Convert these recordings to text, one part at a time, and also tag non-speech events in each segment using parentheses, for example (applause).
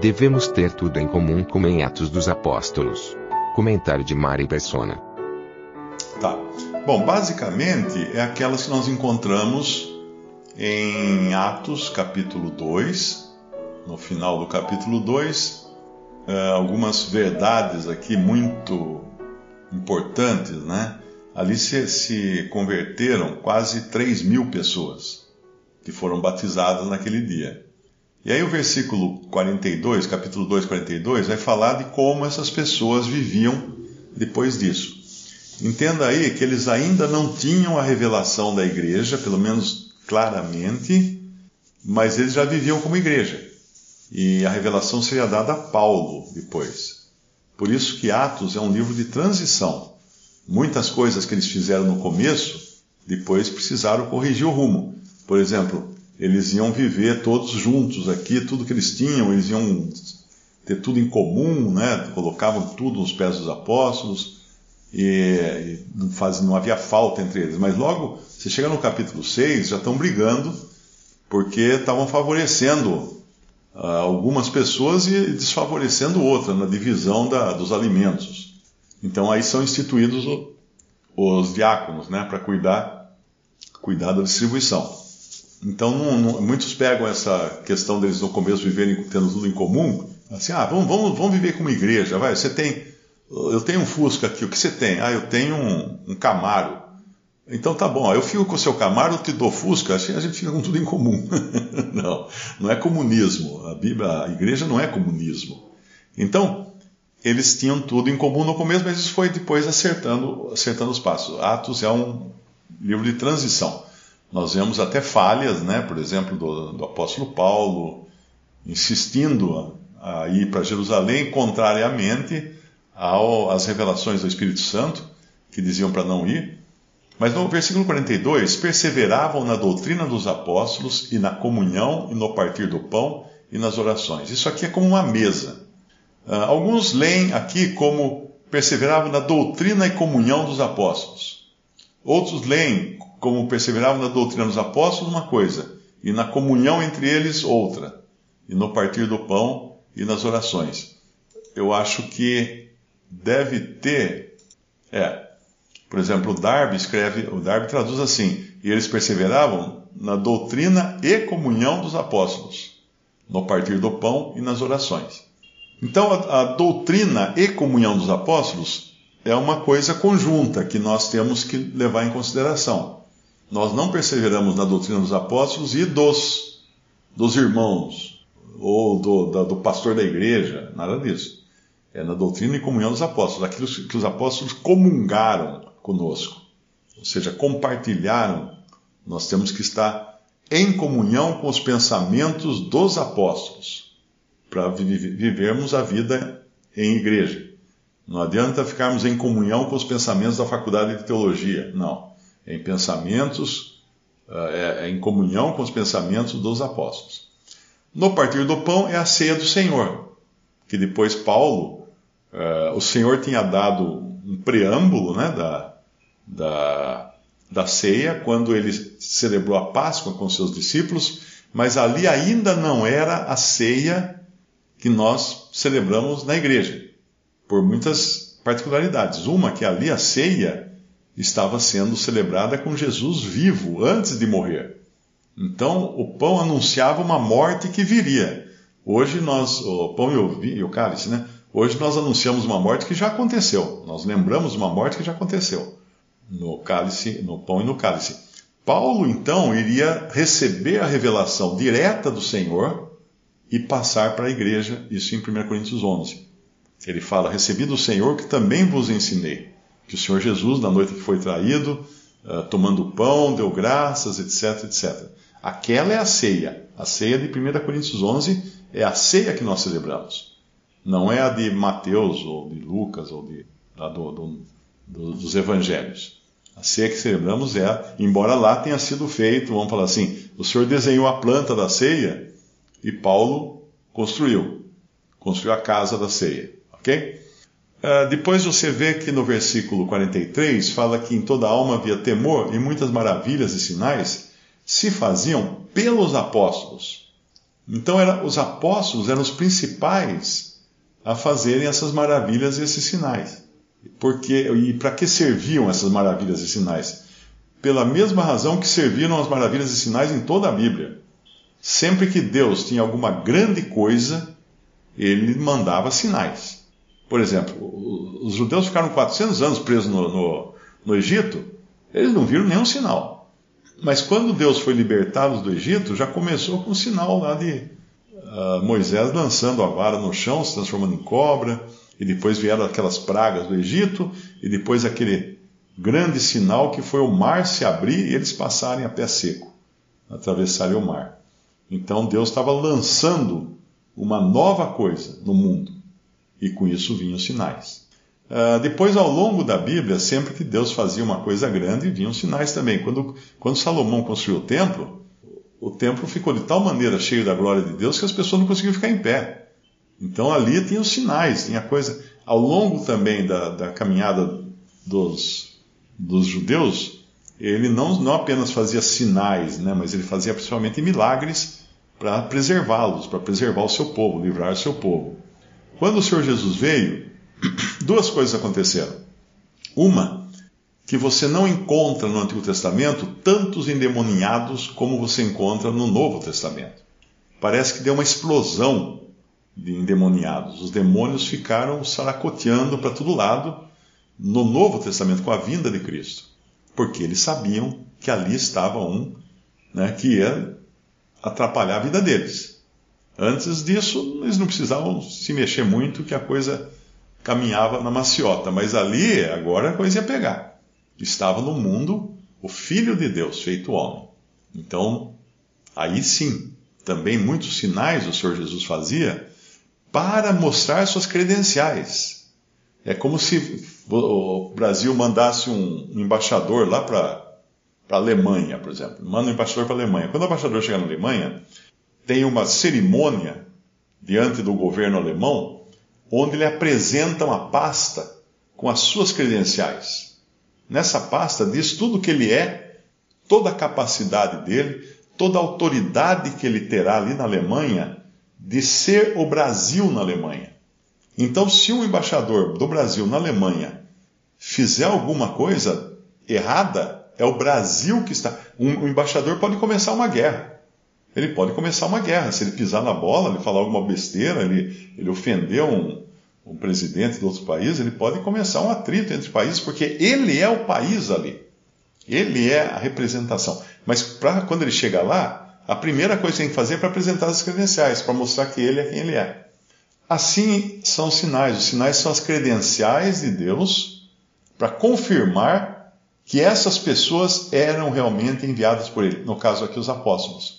Devemos ter tudo em comum como em Atos dos Apóstolos. Comentário de Mari Persona. Tá. Bom, basicamente é aquelas que nós encontramos em Atos capítulo 2, no final do capítulo 2, eh, algumas verdades aqui muito importantes, né? Ali se, se converteram quase 3 mil pessoas que foram batizadas naquele dia. E aí o versículo 42, capítulo 2, 42, vai falar de como essas pessoas viviam depois disso. Entenda aí que eles ainda não tinham a revelação da igreja, pelo menos claramente, mas eles já viviam como igreja. E a revelação seria dada a Paulo depois. Por isso que Atos é um livro de transição. Muitas coisas que eles fizeram no começo, depois precisaram corrigir o rumo. Por exemplo, eles iam viver todos juntos aqui, tudo que eles tinham, eles iam ter tudo em comum, né? colocavam tudo nos pés dos apóstolos, e, e não, faz, não havia falta entre eles. Mas logo, você chega no capítulo 6, já estão brigando, porque estavam favorecendo uh, algumas pessoas e desfavorecendo outras na divisão da, dos alimentos. Então aí são instituídos os diáconos, né, para cuidar, cuidar da distribuição. Então, não, não, muitos pegam essa questão deles no começo viverem tendo tudo em comum, assim, ah, vamos, vamos, vamos viver como igreja, vai, você tem, eu tenho um Fusca aqui, o que você tem? Ah, eu tenho um, um Camaro. Então tá bom, eu fico com o seu Camaro, eu te dou Fusca, assim a gente fica com tudo em comum. (laughs) não, não é comunismo, a Bíblia, a igreja não é comunismo. Então, eles tinham tudo em comum no começo, mas isso foi depois acertando, acertando os passos. Atos é um livro de transição. Nós vemos até falhas, né? por exemplo, do, do apóstolo Paulo, insistindo a, a ir para Jerusalém, contrariamente ao, às revelações do Espírito Santo, que diziam para não ir. Mas no versículo 42, perseveravam na doutrina dos apóstolos e na comunhão e no partir do pão e nas orações. Isso aqui é como uma mesa. Uh, alguns leem aqui como perseveravam na doutrina e comunhão dos apóstolos. Outros leem como perseveravam na doutrina dos apóstolos, uma coisa, e na comunhão entre eles, outra, e no partir do pão e nas orações. Eu acho que deve ter. É, por exemplo, o Darby escreve, o Darby traduz assim: e eles perseveravam na doutrina e comunhão dos apóstolos, no partir do pão e nas orações. Então, a, a doutrina e comunhão dos apóstolos é uma coisa conjunta que nós temos que levar em consideração. Nós não perseveramos na doutrina dos apóstolos e dos, dos irmãos, ou do, da, do pastor da igreja, nada disso. É na doutrina e comunhão dos apóstolos, aquilo que os apóstolos comungaram conosco, ou seja, compartilharam. Nós temos que estar em comunhão com os pensamentos dos apóstolos para vivermos a vida em igreja. Não adianta ficarmos em comunhão com os pensamentos da faculdade de teologia. Não em pensamentos, eh, é, é em comunhão com os pensamentos dos apóstolos. No partir do pão é a ceia do Senhor, que depois Paulo, uh, o Senhor tinha dado um preâmbulo né, da, da, da ceia, quando ele celebrou a Páscoa com seus discípulos, mas ali ainda não era a ceia que nós celebramos na igreja, por muitas particularidades. Uma que ali a ceia estava sendo celebrada com Jesus vivo, antes de morrer. Então, o pão anunciava uma morte que viria. Hoje nós, o pão e o, e o cálice, né? Hoje nós anunciamos uma morte que já aconteceu. Nós lembramos uma morte que já aconteceu no cálice, no pão e no cálice. Paulo então iria receber a revelação direta do Senhor e passar para a igreja, isso em 1 Coríntios 11. Ele fala: Recebi do Senhor que também vos ensinei que o Senhor Jesus, na noite que foi traído, uh, tomando pão, deu graças, etc, etc. Aquela é a ceia. A ceia de 1 Coríntios 11 é a ceia que nós celebramos. Não é a de Mateus, ou de Lucas, ou de, do, do, do, dos evangelhos. A ceia que celebramos é, embora lá tenha sido feito, vamos falar assim, o Senhor desenhou a planta da ceia e Paulo construiu. Construiu a casa da ceia. Ok? Uh, depois você vê que no versículo 43 fala que em toda alma havia temor e muitas maravilhas e sinais se faziam pelos apóstolos. Então era, os apóstolos eram os principais a fazerem essas maravilhas e esses sinais. Porque, e para que serviam essas maravilhas e sinais? Pela mesma razão que serviram as maravilhas e sinais em toda a Bíblia. Sempre que Deus tinha alguma grande coisa, ele mandava sinais. Por exemplo, os judeus ficaram 400 anos presos no, no, no Egito, eles não viram nenhum sinal. Mas quando Deus foi libertá-los do Egito, já começou com um sinal lá de uh, Moisés lançando a vara no chão, se transformando em cobra, e depois vieram aquelas pragas do Egito, e depois aquele grande sinal que foi o mar se abrir e eles passarem a pé seco, atravessarem o mar. Então Deus estava lançando uma nova coisa no mundo, e com isso vinham sinais. Uh, depois, ao longo da Bíblia, sempre que Deus fazia uma coisa grande, vinham sinais também. Quando, quando Salomão construiu o templo, o templo ficou de tal maneira cheio da glória de Deus que as pessoas não conseguiam ficar em pé. Então ali tinha os sinais, tinha coisa. Ao longo também da, da caminhada dos, dos judeus, ele não, não apenas fazia sinais, né, mas ele fazia principalmente milagres para preservá-los, para preservar o seu povo, livrar o seu povo. Quando o Senhor Jesus veio, (clears throat) duas coisas aconteceram. Uma, que você não encontra no Antigo Testamento tantos endemoniados como você encontra no Novo Testamento. Parece que deu uma explosão de endemoniados. Os demônios ficaram saracoteando para todo lado no Novo Testamento com a vinda de Cristo, porque eles sabiam que ali estava um né, que ia atrapalhar a vida deles. Antes disso, eles não precisavam se mexer muito, que a coisa caminhava na maciota. Mas ali, agora a coisa ia pegar. Estava no mundo o Filho de Deus, feito homem. Então, aí sim, também muitos sinais o Senhor Jesus fazia para mostrar suas credenciais. É como se o Brasil mandasse um embaixador lá para a Alemanha, por exemplo. Manda um embaixador para a Alemanha. Quando o embaixador chega na Alemanha, tem uma cerimônia diante do governo alemão, onde ele apresenta uma pasta com as suas credenciais. Nessa pasta diz tudo o que ele é, toda a capacidade dele, toda a autoridade que ele terá ali na Alemanha de ser o Brasil na Alemanha. Então, se um embaixador do Brasil na Alemanha fizer alguma coisa errada, é o Brasil que está. Um, embaixador pode começar uma guerra. Ele pode começar uma guerra. Se ele pisar na bola, ele falar alguma besteira, ele, ele ofender um, um presidente de outro país, ele pode começar um atrito entre países, porque ele é o país ali. Ele é a representação. Mas pra, quando ele chega lá, a primeira coisa que tem que fazer é para apresentar as credenciais, para mostrar que ele é quem ele é. Assim são os sinais. Os sinais são as credenciais de Deus para confirmar que essas pessoas eram realmente enviadas por ele. No caso aqui, os apóstolos.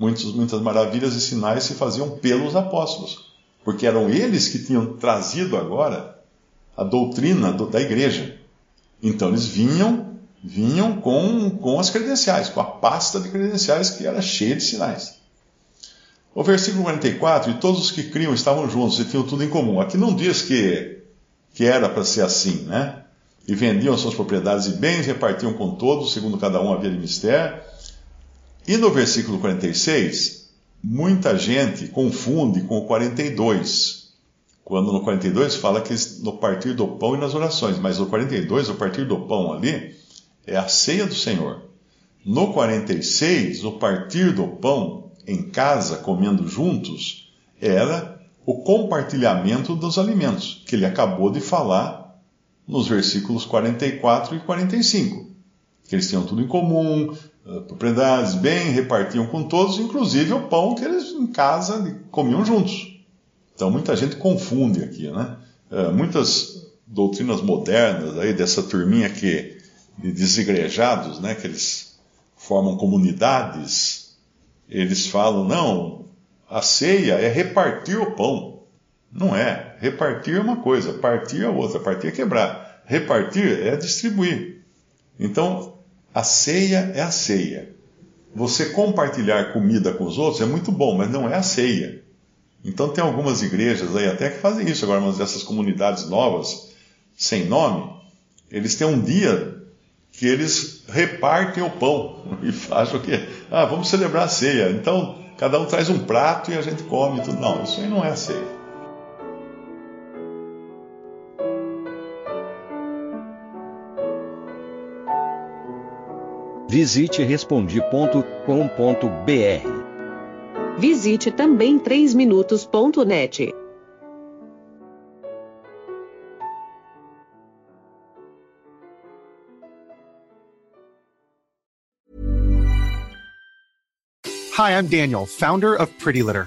Muitos, muitas maravilhas e sinais se faziam pelos apóstolos, porque eram eles que tinham trazido agora a doutrina do, da igreja. Então eles vinham vinham com, com as credenciais, com a pasta de credenciais que era cheia de sinais. O versículo 44, e todos os que criam estavam juntos e tinham tudo em comum. Aqui não diz que, que era para ser assim, né? E vendiam suas propriedades e bens, repartiam com todos, segundo cada um havia de mistério. E no versículo 46, muita gente confunde com o 42, quando no 42 fala que no partir do pão e nas orações, mas no 42, o partir do pão ali, é a ceia do Senhor. No 46, o partir do pão em casa, comendo juntos, era o compartilhamento dos alimentos, que ele acabou de falar nos versículos 44 e 45. Que eles tinham tudo em comum, propriedades, bem, repartiam com todos, inclusive o pão que eles em casa comiam juntos. Então muita gente confunde aqui, né? Eh, muitas doutrinas modernas aí dessa turminha que de desigrejados, né, que eles formam comunidades eles falam, não, a ceia é repartir o pão. Não é. Repartir é uma coisa, partir é outra. Partir é quebrar. Repartir é distribuir. Então, a ceia é a ceia. Você compartilhar comida com os outros é muito bom, mas não é a ceia. Então tem algumas igrejas aí até que fazem isso agora, mas dessas comunidades novas, sem nome, eles têm um dia que eles repartem o pão (laughs) e acham que, ah, vamos celebrar a ceia. Então, cada um traz um prato e a gente come tudo. Não, isso aí não é a ceia. Visite respondi.com.br. Visite também 3minutos.net. Hi, I'm Daniel, founder of Pretty Litter.